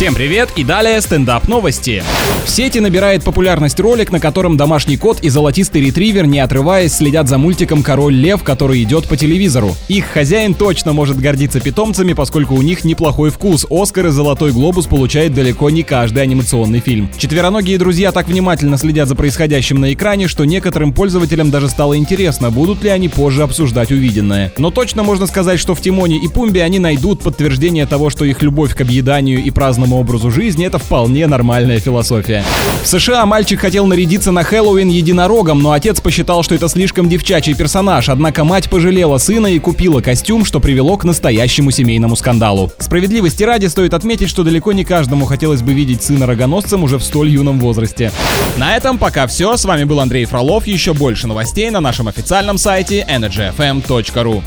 Всем привет и далее стендап новости. В сети набирает популярность ролик, на котором домашний кот и золотистый ретривер, не отрываясь, следят за мультиком «Король лев», который идет по телевизору. Их хозяин точно может гордиться питомцами, поскольку у них неплохой вкус. Оскар и Золотой глобус получает далеко не каждый анимационный фильм. Четвероногие друзья так внимательно следят за происходящим на экране, что некоторым пользователям даже стало интересно, будут ли они позже обсуждать увиденное. Но точно можно сказать, что в Тимоне и Пумбе они найдут подтверждение того, что их любовь к объеданию и празднованию здоровому образу жизни, это вполне нормальная философия. В США мальчик хотел нарядиться на Хэллоуин единорогом, но отец посчитал, что это слишком девчачий персонаж, однако мать пожалела сына и купила костюм, что привело к настоящему семейному скандалу. Справедливости ради стоит отметить, что далеко не каждому хотелось бы видеть сына рогоносцем уже в столь юном возрасте. На этом пока все. С вами был Андрей Фролов. Еще больше новостей на нашем официальном сайте energyfm.ru.